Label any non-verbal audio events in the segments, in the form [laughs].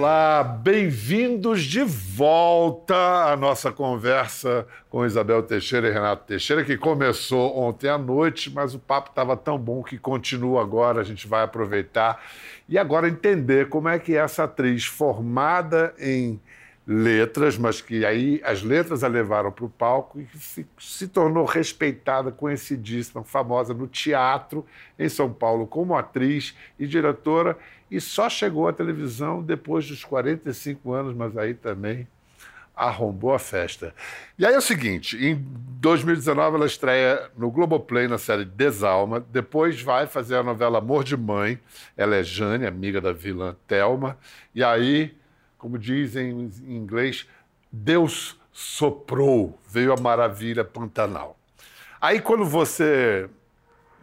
Olá, bem-vindos de volta à nossa conversa com Isabel Teixeira e Renato Teixeira, que começou ontem à noite, mas o papo estava tão bom que continua agora. A gente vai aproveitar e agora entender como é que essa atriz formada em letras, mas que aí as letras a levaram para o palco e se, se, tornou respeitada, conhecidíssima, famosa no teatro em São Paulo como atriz e diretora e só chegou à televisão depois dos 45 anos, mas aí também arrombou a festa. E aí é o seguinte, em 2019 ela estreia no Globoplay na série Desalma, depois vai fazer a novela Amor de Mãe, ela é Jane, amiga da vilã Thelma, e aí como dizem em inglês, Deus soprou, veio a maravilha Pantanal. Aí quando você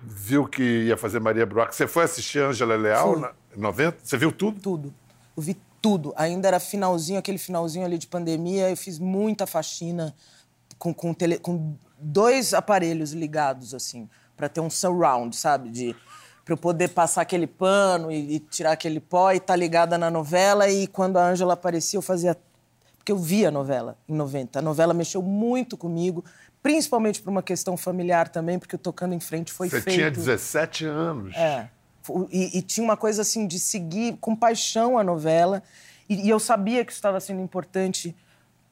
viu que ia fazer Maria Bruaca, você foi assistir Ângela Leal na 90? Você viu tudo? Tudo. Eu vi tudo. Ainda era finalzinho, aquele finalzinho ali de pandemia, eu fiz muita faxina com, com, tele, com dois aparelhos ligados, assim, para ter um surround, sabe? De para eu poder passar aquele pano e, e, tirar aquele pó e estar tá ligada na novela. E quando a Ângela aparecia, eu fazia. Porque eu via a novela em 90. A novela mexeu muito comigo, principalmente por uma questão familiar também, porque o Tocando em Frente foi Você feito. Você tinha 17 anos. É. E, e, tinha uma coisa assim de seguir com paixão a novela. E, e eu sabia que isso estava sendo importante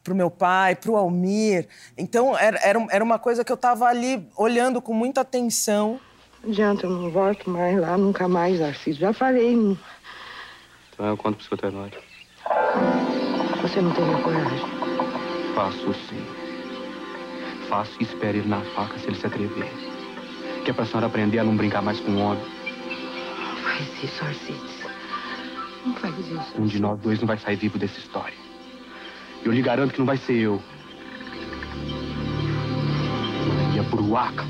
para o meu pai, para o Almir. Então, era, era, era uma coisa que eu estava ali olhando com muita atenção. Não adianta, eu não volto mais lá, nunca mais, Narciso. Já falei. Não... Então eu conto pro seu Tenório. Você não tem a coragem? Faço sim. Faço e espere ele na faca se ele se atrever. Que é pra senhora aprender a não brincar mais com o homem. Não faz isso, Arcides. Não faz isso. Um de nós dois não vai sair vivo dessa história. Eu lhe garanto que não vai ser eu. E a Buruaca.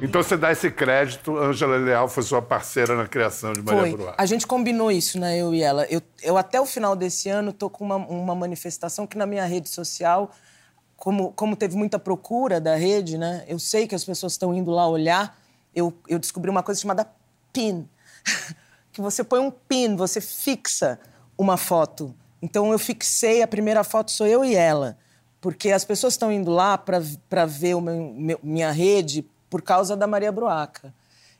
Então você dá esse crédito, Ângela Leal foi sua parceira na criação de Maria Bruá. A gente combinou isso, né, eu e ela. Eu, eu até o final desse ano tô com uma, uma manifestação que na minha rede social, como, como teve muita procura da rede, né, eu sei que as pessoas estão indo lá olhar, eu, eu descobri uma coisa chamada pin. [laughs] que você põe um pin, você fixa uma foto. Então eu fixei, a primeira foto sou eu e ela. Porque as pessoas estão indo lá para ver meu, meu, minha rede por causa da Maria Bruaca.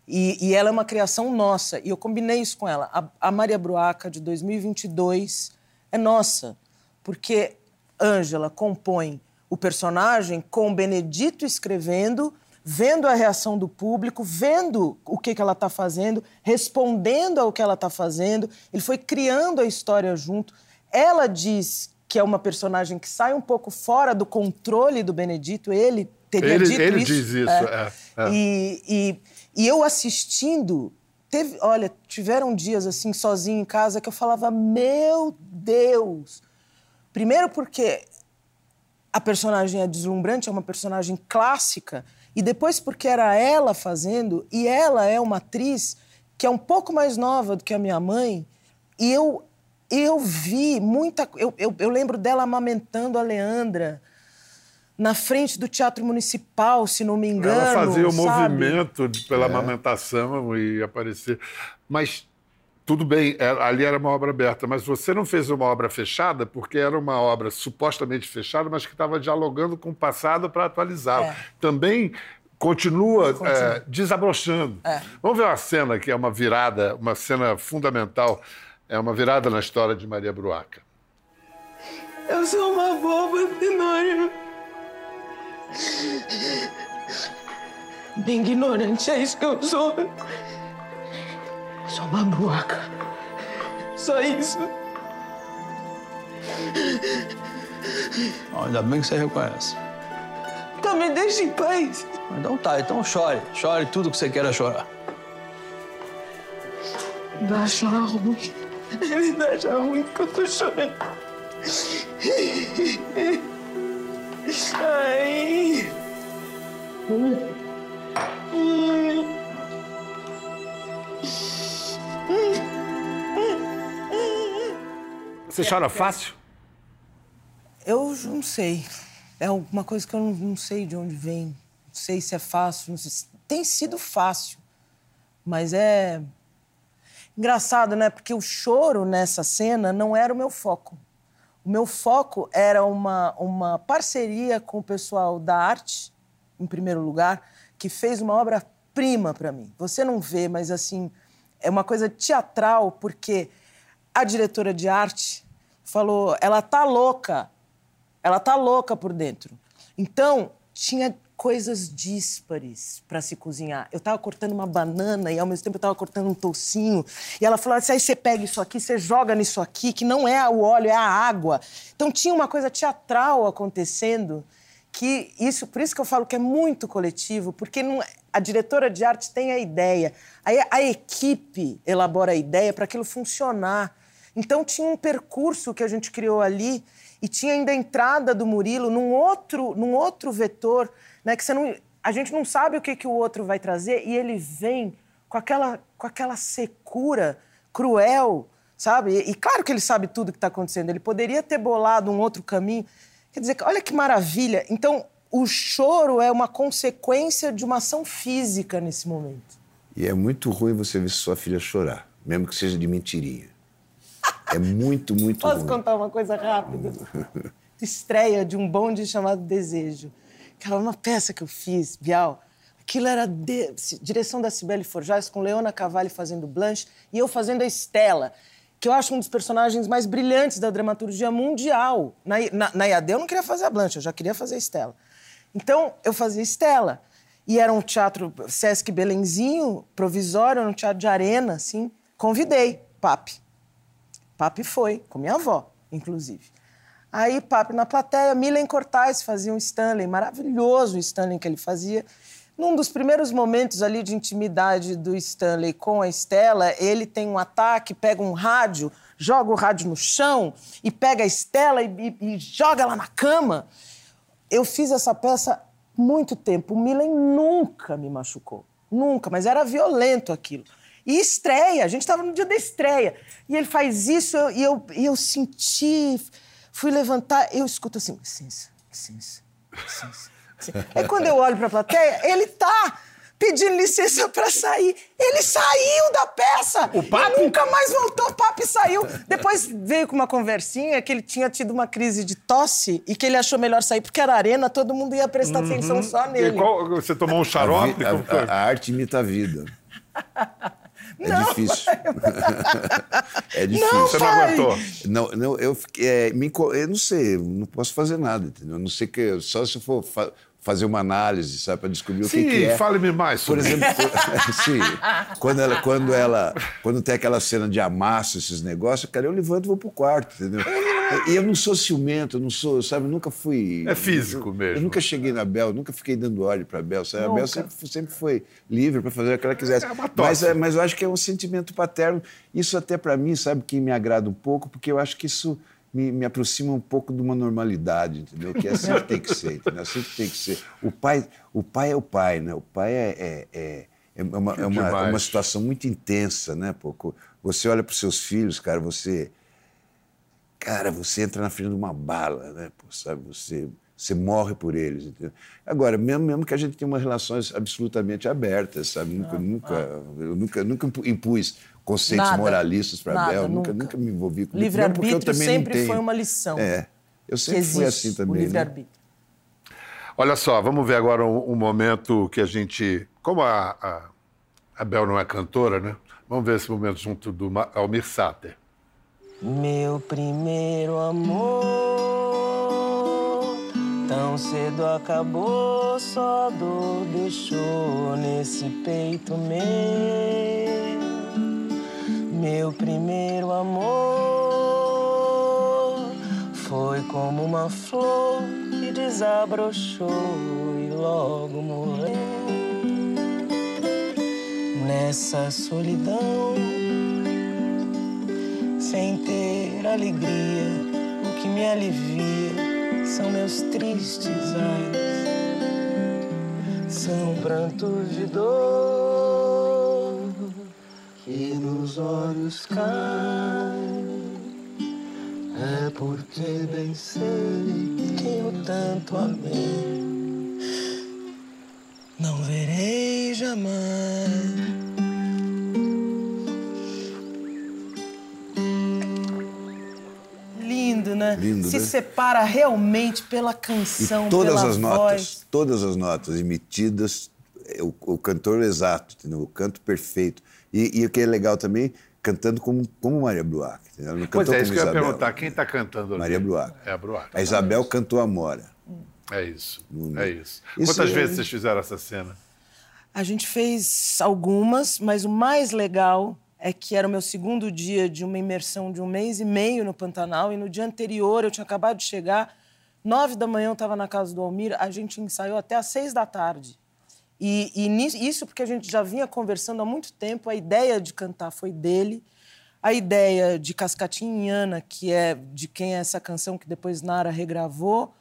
E, e, ela é uma criação nossa. E eu combinei isso com ela. A, a Maria Bruaca de 2022 é nossa, porque Ângela compõe o personagem com Benedito escrevendo, vendo a reação do público, vendo o que, que ela está fazendo, respondendo ao que ela está fazendo. Ele foi criando a história junto. Ela diz que é uma personagem que sai um pouco fora do controle do Benedito. Ele teria ele, dito ele isso. diz isso, é. é, é. E, e, e, eu assistindo, teve, olha, tiveram dias assim, sozinho em casa, que eu falava, meu Deus! Primeiro porque a personagem é deslumbrante, é uma personagem clássica, e depois porque era ela fazendo, e ela é uma atriz que é um pouco mais nova do que a minha mãe, e eu, eu vi muita... Eu, eu, eu lembro dela amamentando a Leandra, na frente do Teatro Municipal, se não me engano. Ela fazia o sabe? movimento pela é. amamentação e aparecer. Mas tudo bem, é, ali era uma obra aberta, mas você não fez uma obra fechada porque era uma obra supostamente fechada, mas que estava dialogando com o passado para atualizá-lo. É. Também continua, continua. É, desabrochando. É. Vamos ver uma cena que é uma virada, uma cena fundamental, é uma virada na história de Maria Bruaca. Eu sou uma boba, Tenório. Bem ignorante, é isso que eu sou. Sou uma buaca. Só isso. Ainda bem que você reconhece. Então me deixe em paz. Então tá, então chore. Chore tudo que você queira chorar. Vai achar ruim. Ele vai achar ruim que eu tô chorando. Você chora fácil? Eu não sei. É uma coisa que eu não, não sei de onde vem. Não sei se é fácil. Se... Tem sido fácil, mas é engraçado, né? Porque o choro nessa cena não era o meu foco. O meu foco era uma, uma parceria com o pessoal da arte, em primeiro lugar, que fez uma obra-prima para mim. Você não vê, mas assim, é uma coisa teatral, porque a diretora de arte falou, ela tá louca, ela tá louca por dentro. Então, tinha coisas díspares para se cozinhar. Eu estava cortando uma banana e ao mesmo tempo eu estava cortando um toucinho. E ela falou assim: aí você pega isso aqui, você joga nisso aqui, que não é o óleo, é a água. Então tinha uma coisa teatral acontecendo que isso, por isso que eu falo que é muito coletivo, porque não, a diretora de arte tem a ideia, aí a equipe elabora a ideia para aquilo funcionar. Então tinha um percurso que a gente criou ali e tinha ainda a entrada do Murilo num outro, num outro vetor né? Que você não, a gente não sabe o que, que o outro vai trazer e ele vem com aquela, com aquela secura cruel, sabe? E, e claro que ele sabe tudo o que está acontecendo. Ele poderia ter bolado um outro caminho. Quer dizer, olha que maravilha. Então, o choro é uma consequência de uma ação física nesse momento. E é muito ruim você ver sua filha chorar, mesmo que seja de mentirinha. É muito, muito Posso ruim. Contar uma coisa rápida? Estreia de um bonde chamado Desejo. Aquela uma peça que eu fiz, Bial. Aquilo era de, direção da Cibele Forjais, com Leona Cavalli fazendo Blanche e eu fazendo a Estela, que eu acho um dos personagens mais brilhantes da dramaturgia mundial. Na, na, na IAD eu não queria fazer a Blanche, eu já queria fazer a Estela. Então, eu fazia Estela. E era um teatro Sesc Belenzinho, provisório, era um teatro de arena, assim. Convidei Papi. Papi foi, com minha avó, inclusive. Aí, papo na plateia, Milen Cortais fazia um Stanley, maravilhoso o Stanley que ele fazia. Num dos primeiros momentos ali de intimidade do Stanley com a Estela, ele tem um ataque, pega um rádio, joga o rádio no chão e pega a Estela e, e, e joga ela na cama. Eu fiz essa peça muito tempo. O Milen nunca me machucou. Nunca, mas era violento aquilo. E estreia, a gente estava no dia da estreia. E ele faz isso e eu, eu, eu senti Fui levantar, eu escuto assim, licença, licença, licença. Aí quando eu olho para a plateia, ele tá pedindo licença para sair. Ele saiu da peça! O papo? E nunca mais voltou, o papo saiu. Depois veio com uma conversinha que ele tinha tido uma crise de tosse e que ele achou melhor sair porque era arena, todo mundo ia prestar uhum. atenção só nele. Qual, você tomou um xarope? A, a, a, a arte imita a vida. [laughs] É não, difícil. [laughs] é difícil. Não, Você não aguentou? Não, não eu, é, me, eu não sei, não posso fazer nada, entendeu? não sei que. Só se eu for fazer uma análise, sabe, para descobrir sim, o que, que é. fale-me mais. Por exemplo, [laughs] sim, quando ela, quando ela, quando tem aquela cena de amasso, esses negócios, cara, eu levanto e vou pro quarto, entendeu? E eu não sou ciumento, eu não sou, sabe, eu nunca fui. É físico eu, mesmo. Eu nunca cheguei na Bel, nunca fiquei dando óleo pra Bel, sabe? A Bel sempre, sempre foi livre para fazer o que ela quisesse. É mas, é, mas eu acho que é um sentimento paterno. Isso até para mim, sabe, que me agrada um pouco, porque eu acho que isso me, me, aproxima um pouco de uma normalidade, entendeu? Que é assim que tem que ser, entendeu? Assim que tem que ser. O pai, o pai é o pai, né? O pai é, é, é, é uma, é uma, é uma situação muito intensa, né? Pouco. Você olha para os seus filhos, cara, você cara, você entra na frente de uma bala, né? Pô, sabe, você, você morre por eles. Entendeu? Agora, mesmo, mesmo que a gente tenha umas relações absolutamente abertas, sabe? Nunca, ah, nunca, ah. Eu nunca, nunca impus conceitos nada, moralistas para Bel, nunca, nunca me envolvi com livre-arbítrio sempre foi uma lição. É, eu sempre fui assim também. O né? livre-arbítrio. Né? Olha só, vamos ver agora um, um, momento que a gente. Como a, a, a Bel não é cantora, né? Vamos ver esse momento junto do Almir Sater. Meu primeiro amor tão cedo acabou, só dor deixou nesse peito meu. Meu primeiro amor foi como uma flor que desabrochou e logo morreu. Nessa solidão sem ter alegria. O que me alivia são meus tristes ais, são prantos de dor que nos olhos caem. É porque bem sei que eu tanto amei não verei jamais. Lindo, Se né? separa realmente pela canção, E todas pela as voz. notas, todas as notas emitidas, é o, o cantor exato, entendeu? o canto perfeito. E, e o que é legal também, cantando como, como Maria Bruac. Entendeu? Ela não Pois cantou é, isso que eu ia perguntar. Quem está cantando ali? Maria Bruac. É a Bruac. A Isabel cantou Amora. É isso. Hum. É isso. Isso Quantas é- vezes vocês fizeram essa cena? A gente fez algumas, mas o mais legal é que era o meu segundo dia de uma imersão de um mês e meio no Pantanal, e no dia anterior eu tinha acabado de chegar, nove da manhã eu estava na casa do Almir, a gente ensaiou até às seis da tarde. E, e isso porque a gente já vinha conversando há muito tempo, a ideia de cantar foi dele, a ideia de Cascatinhana, que é de quem é essa canção que depois Nara regravou,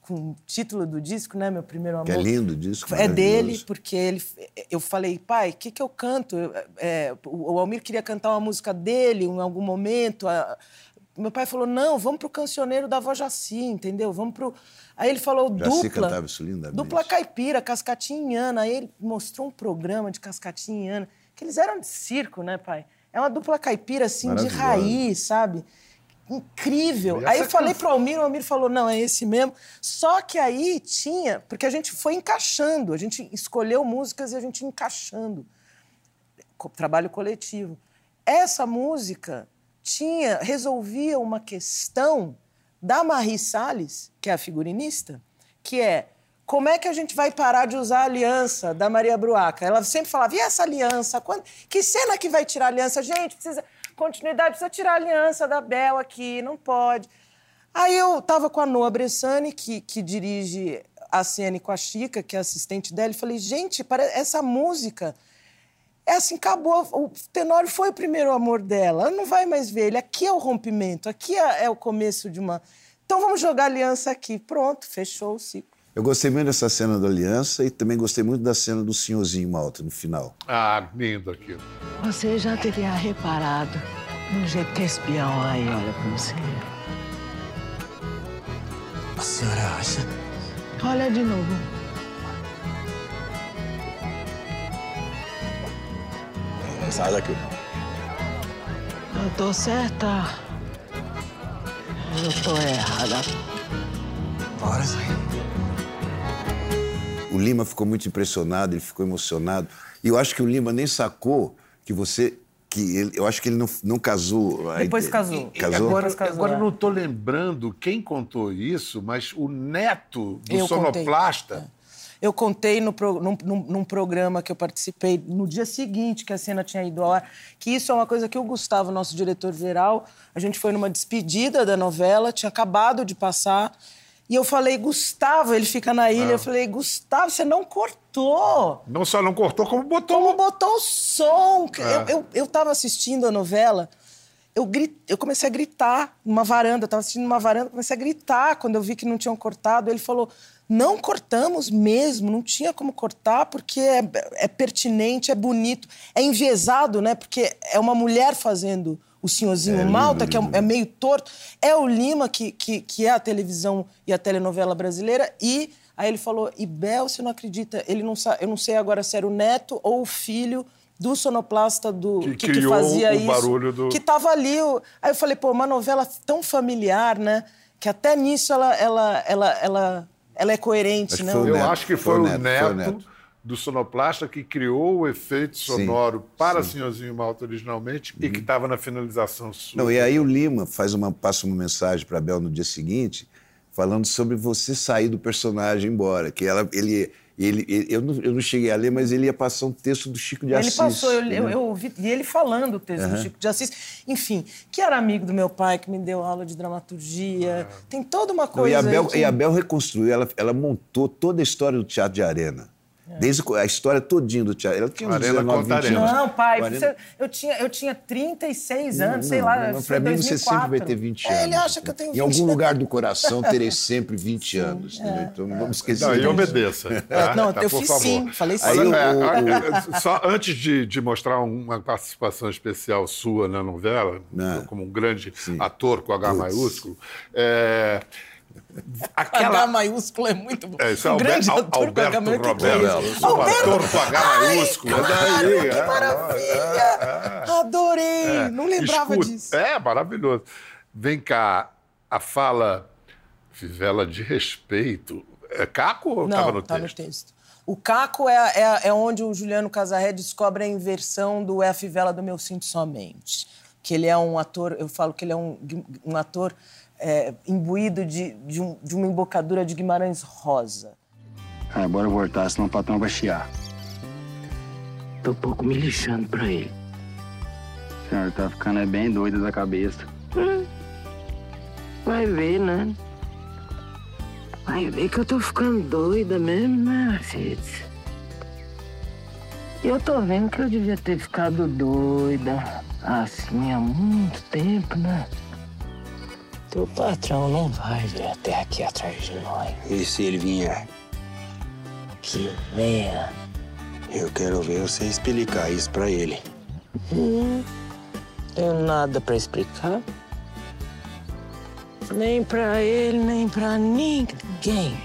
com o título do disco, né, Meu Primeiro Amor. Que é lindo o disco, É dele, porque ele, eu falei, pai, o que, que eu canto? É, o Almir queria cantar uma música dele em algum momento. a- meu pai falou, não, vamos pro cancioneiro da Voz Jaci, entendeu? Vamos pro... Aí ele falou, Jaci dupla. cantava isso lindamente. Dupla caipira, cascatinhana. Aí ele mostrou um programa de cascatinhana, que eles eram de circo, né, pai? É uma dupla caipira, assim, de raiz, sabe? Incrível. Aí eu falei canção- pro Almir, o Almir falou, não, é esse mesmo. Só que aí tinha, porque a gente foi encaixando, a gente escolheu músicas e a gente encaixando. Trabalho coletivo. Essa música tinha, resolvia uma questão da Marie Salles, que é a figurinista, que é como é que a gente vai parar de usar a aliança da Maria Bruaca? Ela sempre falava, e essa aliança? Quando- Que cena que vai tirar a aliança? Gente, precisa. Continuidade, precisa tirar a aliança da Bel aqui, não pode. Aí eu tava com a Noa Bressani, que, que dirige a cena com a Chica, que é assistente dela, e falei, gente, essa música é assim, acabou. O Tenório foi o primeiro amor dela. Ela não vai mais ver ele. Aqui é o rompimento, aqui é, é o começo de uma. Então vamos jogar aliança aqui. Pronto, fechou o ciclo. Eu gostei muito dessa cena da aliança e também gostei muito da cena do senhorzinho Malta no final. Ah, lindo aquilo. Você já teria reparado no jeito que a espião aí olha pra você. A senhora acha? Olha de novo. Sai daqui. Eu tô certa. Eu tô errada. Bora, Zé. O Lima ficou muito impressionado, ele ficou emocionado. E eu acho que o Lima nem sacou que você. que ele, Eu acho que ele não, não casou. Depois casou. Casou? Agora, Depois casou, agora é. eu não estou lembrando quem contou isso, mas o neto do Eu contei. sonoplasta. Eu contei no num, num- num programa que eu participei no dia seguinte que a cena tinha ido ao ar, que isso é uma coisa que o Gustavo, nosso diretor-geral, a gente foi numa despedida da novela, tinha acabado de passar, e eu falei, Gustavo, ele fica na ilha, eu falei, Gustavo, você não cortou. Não só não cortou, como botou. Como botou o som. É. Eu, eu, eu tava assistindo a novela, eu, gri- eu comecei a gritar numa varanda, eu tava assistindo numa varanda, comecei a gritar quando eu vi que não tinham cortado. Ele falou: não cortamos mesmo, não tinha como cortar, porque é, é pertinente, é bonito, é enviesado, né? Porque é uma mulher fazendo o senhorzinho É lindo, Malta, que é, é meio torto. É o Lima, que, que, que é a televisão e a telenovela brasileira, e aí ele falou: e Bel, você não acredita? Ele não sa- eu não sei agora se era o neto ou o filho do sonoplasta do Que que, que criou fazia o isso. barulho do- Que tava ali. o- Aí eu falei, pô, uma novela tão familiar, né? Que até nisso ela, ela, ela, ela, ela é coerente, né? Eu neto, acho que foi foi, o neto, neto, foi o neto. Do sonoplasta que criou o efeito Sim, sonoro para sim. Uhum. Senhorzinho Malta originalmente e que estava na finalização sua. Não, e aí o Lima faz uma, passa uma mensagem para a Bel no dia seguinte, falando sobre você sair do personagem embora. Que ela, ele, ele, ele- eu, não, eu não cheguei a ler, mas ele ia passar um texto do Chico de Ele Assis. passou, eu, eu, né? eu ouvi e ele falando o texto do Chico de Assis. Enfim, que era amigo do meu pai, que me deu aula de dramaturgia. Tem toda uma Não, coisa. e, a Bel, que- e a Bel reconstruiu, ela, ela montou toda a história do Teatro de Arena. Desde a história todinha do teatro. Ela tinha uns Arena 19, 20 Contarena. anos. Não, pai, 40. você- eu, tinha, eu tinha 36 anos, sei lá. Não, foi pra mim, você 2004. sempre vai ter 20 anos. É, ele acha que eu tenho 20 Em algum lugar do coração, terei sempre 20 anos. né? Então não vamos esquecer Não, e obedeça. [laughs] tá? não, Tá, eu fiz favor. sim, falei sim. Aí Olha, o- é, é, só antes de, de mostrar uma participação especial sua na novela, Não. como um grande ator com H maiúsculo, é, H aquela. maiúsculo é muito bom. É, isso é um Alber- grande Al- ator com H Alberto maiúsculo. é um ator com H Ai, maiúsculo. Daí, maravilha, que é, maravilha. Adorei, é. não lembrava Escuta, disso. É, maravilhoso. Vem cá, a fala fivela de respeito. É Caco ou Não, estava no tá texto? no texto. O Caco é, é, é onde o Juliano Casarré descobre a inversão do É a Fivela do Meu Cinto Somente. Que ele é um ator, eu falo que ele é um, um ator é, imbuído de, de, um- de uma embocadura de Guimarães Rosa. Ah, bora voltar, senão o patrão vai chiar. Tô um pouco me lixando pra ele. Senhor tá ficando é bem doido da cabeça. Vai ver, né? Vai ver que eu tô ficando doida mesmo, né? E eu tô vendo que eu devia ter ficado doida assim há muito tempo, né? Teu patrão não vai vir até aqui atrás de nós. E se ele vier? Que venha. Eu quero ver você explicar isso pra ele. Tenho nada pra explicar. Nem pra ele, nem pra ninguém.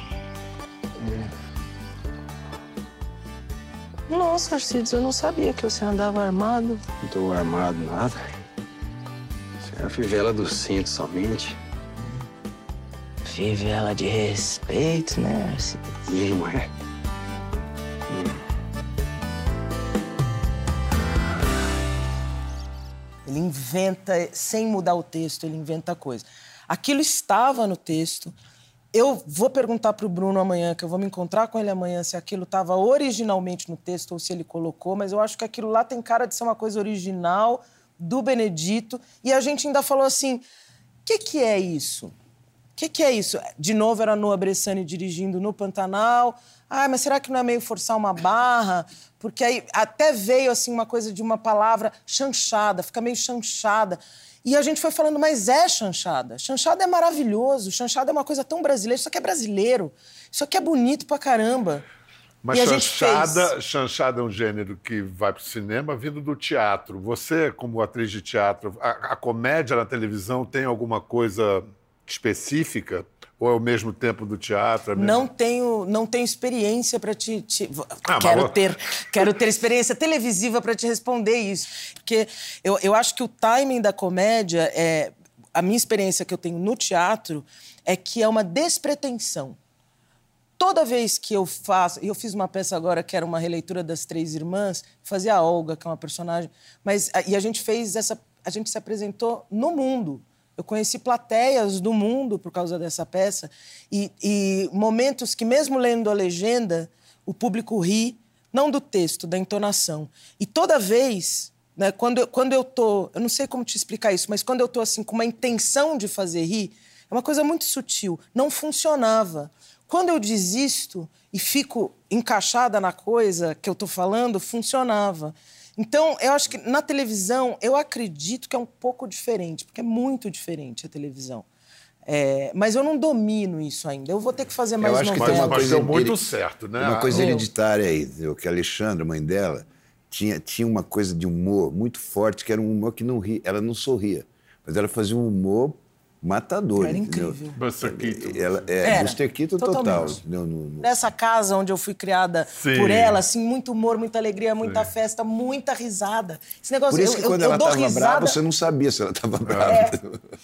Nossa, Arcides, eu não sabia que você andava armado. Não tô armado nada. Isso é a fivela do cinto somente. Fivela de respeito, né, Arcides? Não é? Ele inventa, sem mudar o texto, ele inventa coisa. Aquilo estava no texto. Eu vou perguntar para o Bruno amanhã, que eu vou me encontrar com ele amanhã, se aquilo estava originalmente no texto ou se ele colocou, mas eu acho que aquilo lá tem cara de ser uma coisa original do Benedito. E a gente ainda falou assim: o que, que é isso? O que, que é isso? De novo era Noah Bressani dirigindo no Pantanal. Ah, mas será que não é meio forçar uma barra? Porque aí até veio assim uma coisa de uma palavra chanchada, fica meio chanchada. E a gente foi falando, mas é chanchada. Chanchada é maravilhoso, chanchada é uma coisa tão brasileira. Isso aqui é brasileiro. Isso aqui é bonito pra caramba. Mas chanchada, fez. chanchada é um gênero que vai para o cinema vindo do teatro. Você, como atriz de teatro, a, a comédia na televisão tem alguma coisa específica? Ou é o mesmo tempo do teatro? É mesmo- Não tenho, não tenho experiência para te, te- Ah, quero ter, quero ter experiência televisiva para te responder isso, porque eu, eu acho que o timing da comédia é a minha experiência que eu tenho no teatro é que é uma despretensão. Toda vez que eu faço, e eu fiz uma peça agora que era uma releitura das Três Irmãs, fazia a Olga, que é uma personagem, mas e a gente fez essa, a gente se apresentou no mundo. Eu conheci plateias do mundo por causa dessa peça e, e momentos que mesmo lendo a legenda, o público ri não do texto, da entonação. E toda vez, né, quando quando eu tô, eu não sei como te explicar isso, mas quando eu tô assim com uma intenção de fazer rir, é uma coisa muito sutil, não funcionava. Quando eu desisto e fico encaixada na coisa que eu tô falando, funcionava. Então, eu acho que na televisão, eu acredito que é um pouco diferente, porque é muito diferente a televisão. É, mas eu não domino isso ainda. Eu vou ter que fazer mais acho que tem uma coisa deu muito certo, né? Uma coisa Ah, hereditária aí, entendeu? que a Alexandra, mãe dela, tinha, tinha uma coisa de humor muito forte, que era um humor que não ria. Ela não sorria, mas ela fazia um humor matador. Era entendeu? incrível. Buster Keaton. Ela, é, Era, Buster Keaton total. No- no- Nessa casa onde eu fui criada Sim. por ela, assim, muito humor, muita alegria, muita festa, muita risada. Esse negócio Por isso eu, que eu- quando eu ela dou estava risada. brava, você não sabia se ela estava brava. É,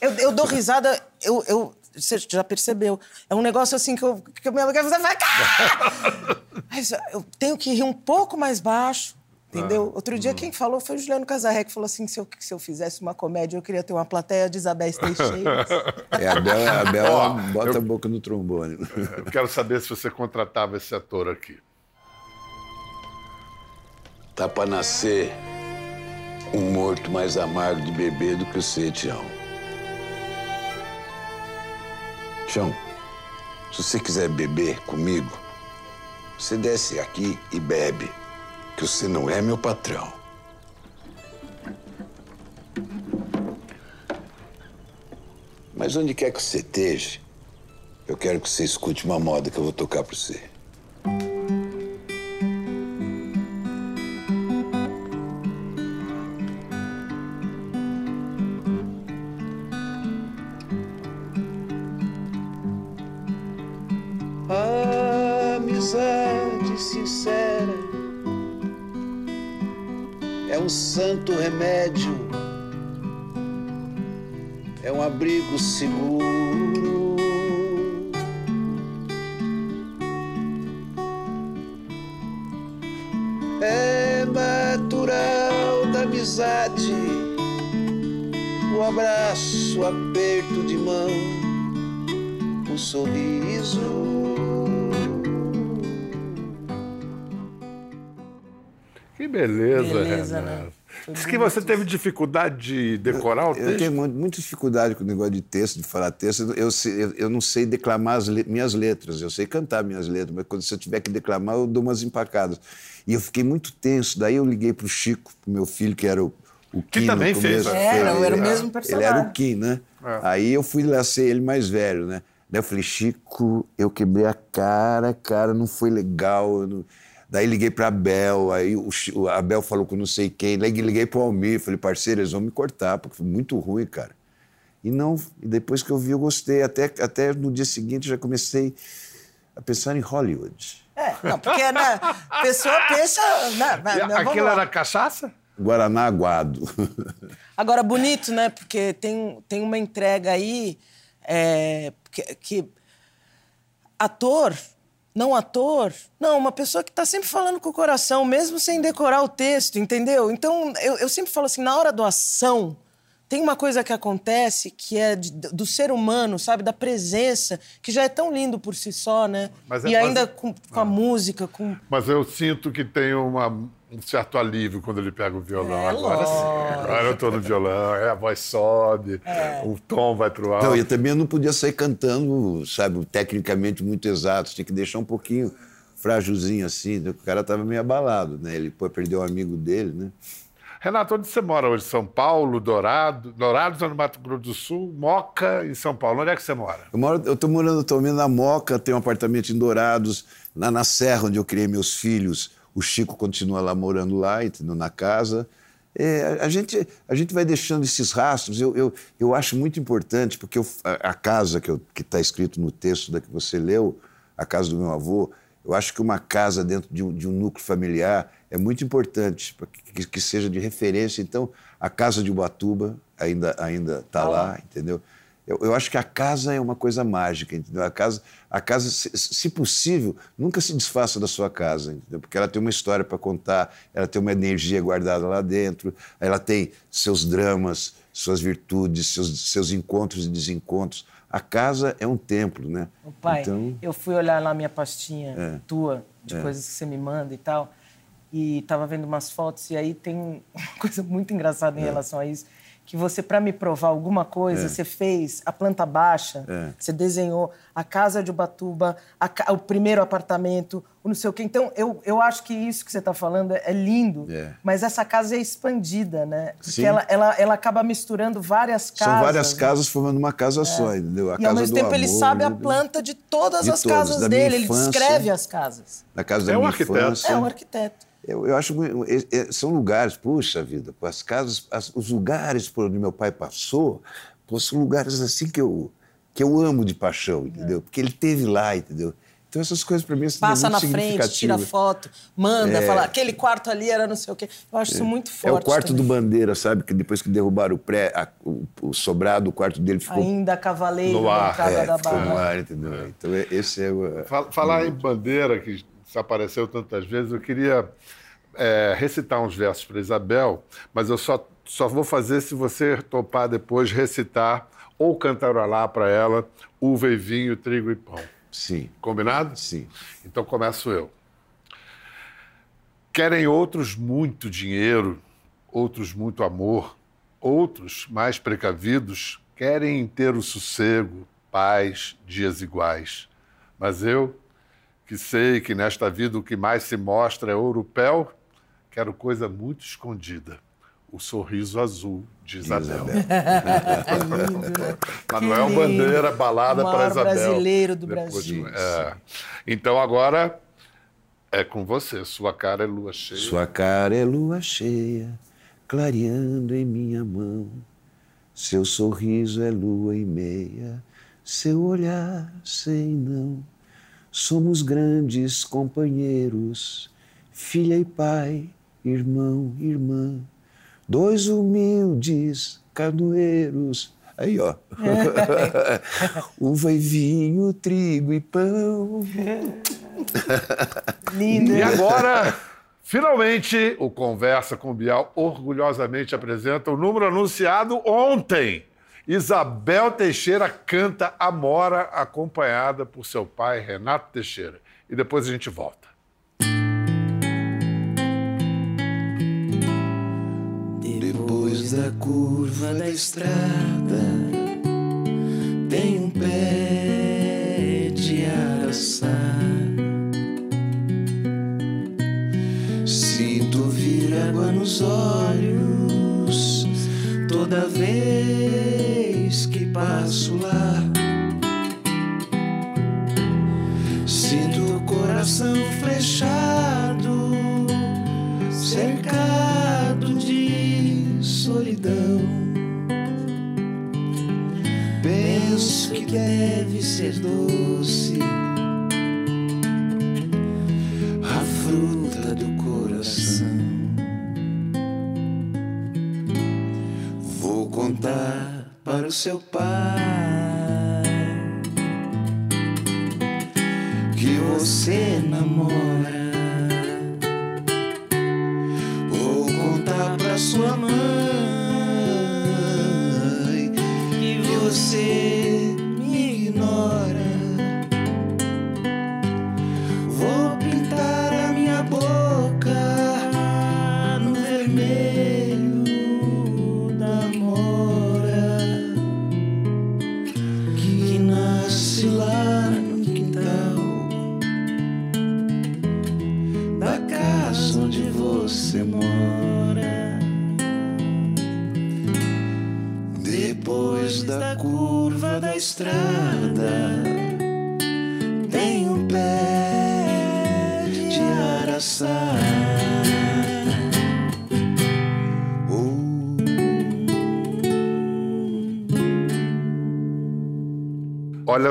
eu, eu dou risada, eu, eu- você já percebeu. É um negócio assim que eu, que eu aluguei, você vai. "Ah!" Mas [laughs] eu tenho que rir um pouco mais baixo. Entendeu? Ah, Outro hum. dia, quem falou foi o Juliano Casarré, que falou assim: se eu, se eu fizesse uma comédia, eu queria ter uma plateia de Isabéis [laughs] Teixeiras. É, a Bela, a Bela Ó, bota eu- a boca no trombone. Eu quero saber se você contratava esse ator aqui. Tá pra nascer um morto mais amargo de beber do que você, Tião. Tião, se você quiser beber comigo, Você desce aqui e bebe, que você não é meu patrão. Mas onde quer que você esteja, eu quero que você escute uma moda que eu vou tocar para você. Amizade sincera é um santo remédio, é um abrigo seguro. É natural da amizade o abraço, o aperto de mão, o sorriso. Beleza, Beleza, Renato. né? Foi Diz que você teve dificuldade de decorar o Eu texto. tenho mu- muita dificuldade com o negócio de texto, de falar texto. Eu, eu, eu não sei declamar as le- minhas letras, eu sei cantar minhas letras, mas quando se eu tiver que declamar, eu dou umas empacadas. E eu fiquei muito tenso. Daí eu liguei para o Chico, pro meu filho, que era o, o Que Kim no também fez, começo. né? Era, Ele- era o mesmo Ele personagem. era o Kim, né? É. Aí eu fui lá ser ele mais velho, né? Daí eu falei, Chico, eu quebrei a cara, cara, não foi legal. eu não- Daí liguei para Abel, aí o, o Abel falou com não sei quem. Daí liguei para o Almir, falei, parceiro, eles vão me cortar, porque foi muito ruim, cara. E não, e depois que eu vi, eu gostei. Até, até no dia seguinte já comecei a pensar em Hollywood. É, não, porque né, a pessoa pensa. né, né, né, Aquilo era cachaça? Guaraná aguado. Agora, bonito, né? Porque tem, tem uma entrega aí é, que, que ator, não ator, não, uma pessoa que está sempre falando com o coração, mesmo sem decorar o texto, entendeu? Então, eu, eu sempre falo assim, na hora do ação, tem uma coisa que acontece que é de- do ser humano, sabe? Da presença, que já é tão lindo por si só, né? Mas é- e ainda mas- com, com a música, com... Mas eu sinto que tem uma- um certo alívio quando ele pega o violão. É, agora sim, agora eu tô no violão, é, a voz sobe, o tom vai pro alto. Então, eu também não podia sair cantando, sabe, tecnicamente muito exato. Tinha que deixar um pouquinho frágilzinho assim. né? O cara tava meio abalado, né? Ele pô, perdeu um amigo dele, né? Renato, onde você mora hoje? São Paulo, Dourado? Dourados no Mato Grosso do Sul, Moca em São Paulo. Onde é que você mora? Eu, moro, eu tô morando atualmente na Moca, tenho um apartamento em Dourados, lá na Serra, onde eu criei meus filhos. O Chico continua lá morando lá, entendeu? na casa. É, a, gente, a gente vai deixando esses rastros. Eu, eu, eu acho muito importante, porque eu- a, a casa que está escrito no texto da que você leu, a casa do meu avô, eu acho que uma casa dentro de um, de um núcleo familiar é muito importante, para que, que seja de referência. Então, a casa de Ubatuba ainda ainda está lá, entendeu? Eu, eu acho que a casa é uma coisa mágica, entendeu? A casa, a casa se, se possível, nunca se desfaça da sua casa, entendeu? Porque ela tem uma história para contar, ela tem uma energia guardada lá dentro, ela tem seus dramas, suas virtudes, seus, seus encontros e desencontros. A casa é um templo, né? Ô, pai, Então, eu fui olhar lá minha pastinha É. tua, de É. coisas que você me manda e tal, e tava vendo umas fotos, e aí tem um- [laughs] uma coisa muito engraçada em É. relação a isso, que você, para me provar alguma coisa, É. você fez a planta baixa, É. você desenhou a casa de Ubatuba, a o primeiro apartamento, o não sei o quê. Então, eu, eu acho que isso que você está falando é lindo, É. mas essa casa é expandida, né? Porque Sim. ela, ela, ela acaba misturando várias casas. são várias né? casas formando uma casa só, entendeu? A E casa ao mesmo tempo ele amor, sabe a né? planta de todas De as todas, casas da dele, infância. ele descreve as casas. Na casa É da um minha arquiteto. infância. É um arquiteto. Eu, eu acho muito- é- é- são lugares, puxa vida, as casas, as- os lugares por onde meu pai passou, pô, são lugares assim que eu que eu amo de paixão, entendeu? Porque ele teve lá, entendeu? Então essas coisas para mim são Passa na muito frente, tira foto, manda, É. fala, aquele quarto ali era não sei o quê. Eu acho isso muito É forte. o quarto do também. Bandeira, sabe? Que depois que derrubaram o pré, a- o, o sobrado, o quarto dele ficou Ainda cavaleiro No na ar, entrada é, da ficou no barra. ar, entendeu? Então é- esse é o Fal- Falar em bandeira, que se apareceu tantas vezes, eu queria é, recitar uns versos para Isabel, mas eu só, só vou fazer se você topar depois recitar ou cantarolar para ela uva e vinho, trigo e pão. sim, Combinado? sim. Então começo eu. Querem outros muito dinheiro, outros muito amor, outros mais precavidos, querem ter o sossego, paz, dias iguais. Mas eu, que sei que nesta vida o que mais se mostra é europeu, quero coisa muito escondida. O sorriso azul de Isabel. Isabel. [laughs] Lindo. Manuel Que Bandeira, balada para Isabel. brasileiro do Depois Brasil. de- é. Então agora é com você. Sua cara é lua cheia. Sua cara é lua cheia, clareando em minha mão. Seu sorriso é lua e meia, seu olhar sem não. Somos grandes companheiros, filha e pai, irmão, irmã. Dois humildes carnoeiros. Aí, ó. [laughs] Uva e vinho, trigo e pão. [laughs] Lindo. E agora, finalmente, o Conversa com Bial orgulhosamente apresenta o número anunciado ontem. Isabel Teixeira canta Amora, acompanhada por seu pai, Renato Teixeira. E depois a gente volta. Depois da curva da estrada, tem um pé de araçá. Sinto vir água nos olhos toda vez passo lá. Sinto o coração flechado, cercado de solidão. Penso que deve ser doce a fruta do coração. Vou contar para o seu pai que você namora.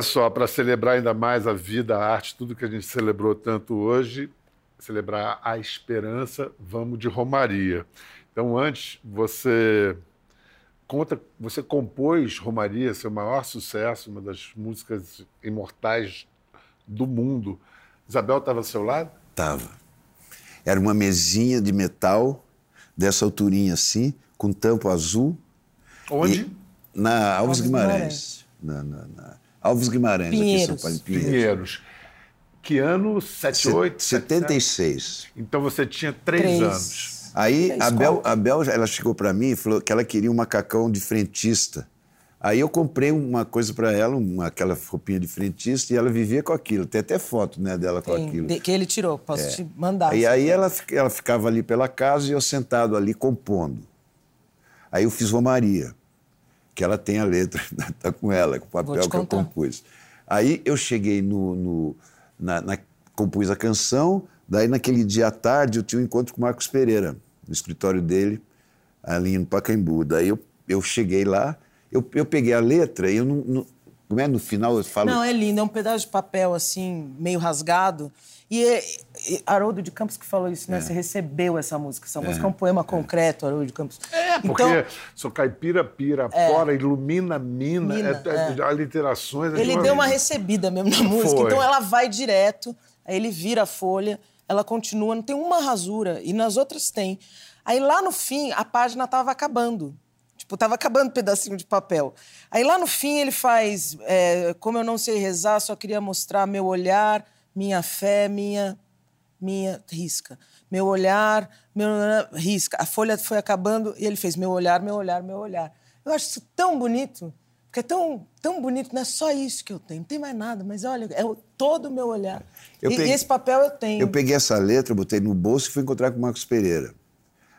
Olha só, para celebrar ainda mais a vida, a arte, tudo que a gente celebrou tanto hoje, celebrar a esperança, vamos de Romaria. Então, antes, você conta, você compôs Romaria, seu maior sucesso, uma das músicas imortais do mundo. Isabel estava ao seu lado? Tava. Era uma mesinha de metal, dessa alturinha assim, com tampo azul. Onde? E na Alves Alves Guimarães. Na, na- na- Alves Guimarães, aqui em São Pinheiros. Paulo, Pinheiros. Pinheiros. Que ano? 78? Se- 76. Então você tinha três, Três. anos. Aí a Bel, a Bel, ela chegou para mim e falou que ela queria um macacão de frentista. Aí eu comprei uma coisa para ela, uma, aquela roupinha de frentista, e ela vivia com aquilo. Tem até foto né, dela com Tem, aquilo. de- que ele tirou, posso te mandar. E aí ela, ela ficava ali pela casa e eu sentado ali compondo. Aí eu fiz Romaria, que ela tem a letra, [laughs] tá com ela, com o papel que eu compus. Aí eu cheguei no. no- na, na- compus a canção, daí naquele dia à tarde eu tinha um encontro com o Marcos Pereira, no escritório dele, ali no Pacaembu. Daí eu, eu cheguei lá, eu, eu peguei a letra e eu não. não como é no final eu falo. Não, é lindo, é um pedaço de papel assim, meio rasgado. E, é- e Haroldo de Campos que falou isso, né? Você recebeu essa música. Essa música é um poema concreto, Haroldo de Campos. É, porque Então, sou caipira, pira, fora, ilumina, mina, Mina, é, é, é. aliterações. é ele de deu uma recebida mesmo na música. Foi. Então ela vai direto, aí ele vira a folha, ela continua, não tem uma rasura. E nas outras tem. Aí lá no fim, a página tava acabando. Tipo, tava acabando um pedacinho de papel. Aí lá no fim ele faz, é, como eu não sei rezar, só queria mostrar meu olhar, minha fé, minha minha risca. Meu olhar, meu risca. A folha foi acabando e ele fez meu olhar, meu olhar, meu olhar. Eu acho isso tão bonito. Porque é tão, tão bonito, não é só isso que eu tenho, não tem mais nada, mas olha, é o, todo o meu olhar. Eu e, peguei, esse papel eu tenho. Eu peguei essa letra, botei no bolso e fui encontrar com o Marcos Pereira.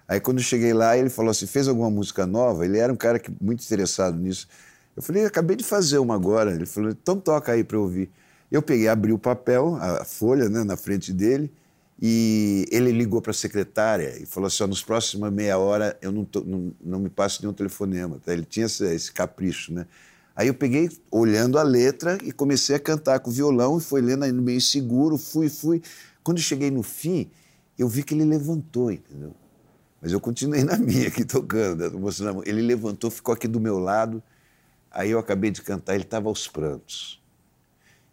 Aí quando eu cheguei lá, ele falou assim: fez alguma música nova? Ele era um cara que, muito interessado nisso. Eu falei: acabei de fazer uma agora. Ele falou: então toca aí para ouvir. Eu peguei, abri o papel, a folha né, na frente dele, e ele ligou para a secretária e falou assim: nos próximos meia hora eu não, tô, não, não me passo nenhum telefonema. Tá? Ele tinha esse, esse, capricho, né? Aí eu peguei, olhando a letra, e comecei a cantar com o violão, e foi lendo aí meio seguro, fui, fui. Quando cheguei no fim, eu vi que ele levantou, entendeu? Mas eu continuei na minha aqui tocando, né? Ele levantou, ficou aqui do meu lado. Aí eu acabei de cantar, ele estava aos prantos.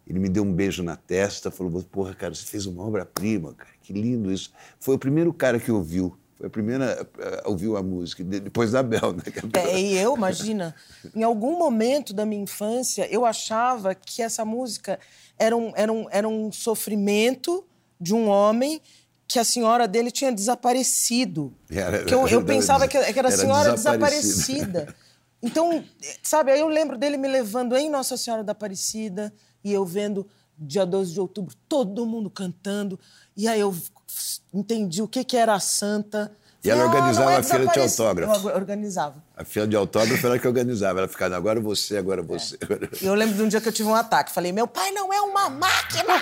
Ele me deu um beijo na testa, falou: Porra, cara, você fez uma obra-prima, cara, que lindo isso. Foi o primeiro cara que ouviu. Foi a primeira a ouvir a música, depois da Bel, né? É, e eu, imagina, em algum momento da minha infância, eu achava que essa música era um, era um, era um sofrimento de um homem que a senhora dele tinha desaparecido. Era, que eu, eu pensava que era a senhora desaparecida. desaparecida. Então, sabe, aí eu lembro dele me levando em Nossa Senhora da Aparecida e eu vendo dia 12 de outubro todo mundo cantando. E aí eu entendi o que, que era a santa. E ela organizava ah, é a fila de autógrafo. Eu organizava. A fila de autógrafo era que organizava. Ela ficava, agora você, agora você. É. Eu lembro de um dia que eu tive um ataque. Falei, meu pai não é uma máquina.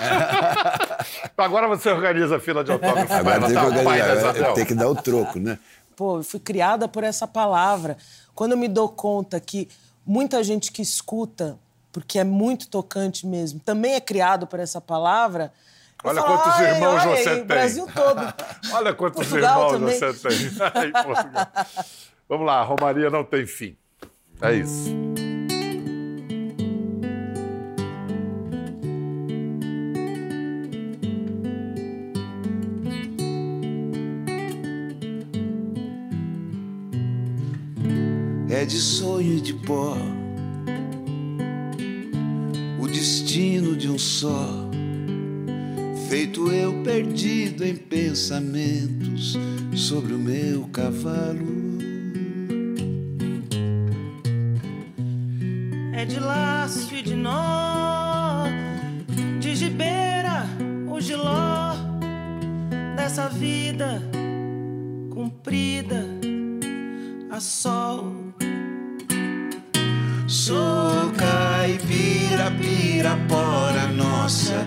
[laughs] agora você organiza a fila de autógrafo. Agora tem que organizar. Tem que dar o troco, né? Pô, eu fui criada por essa palavra. Quando eu me dou conta que muita gente que escuta, porque é muito tocante mesmo, também é criado por essa palavra. Olha falo, quantos irmãos olha, você tem. Brasil todo. [laughs] olha quantos Portugal irmãos também. você tem. Vamos lá, Romaria não tem fim. É isso. é de sonho e de pó, o destino de um só, feito eu perdido em pensamentos sobre o meu cavalo. É de laço e de nó, de gibeira ou giló, dessa vida comprida a sol Sou caipira, pirapora, nossa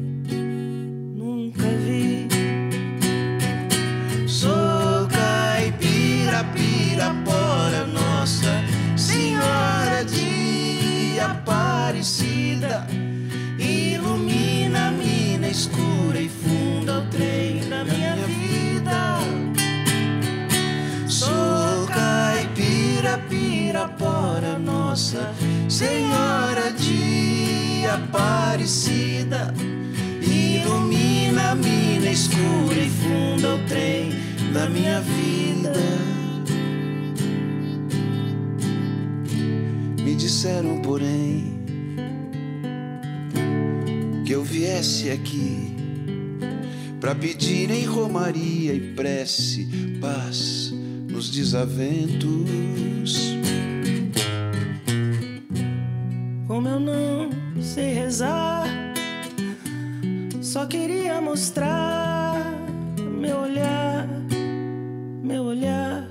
escura e funda o trem da minha vida. Me disseram, porém, que eu viesse aqui para pedir em romaria e prece paz nos desaventos. Mostrar meu olhar, meu olhar,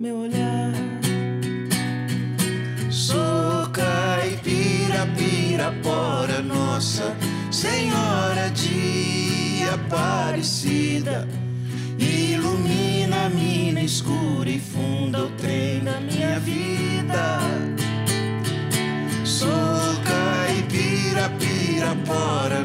meu olhar. Sou caipira Pirapora, Nossa Senhora de Aparecida. Ilumina a mina escura e funda o trem da minha vida. Sou caipira, pirapora,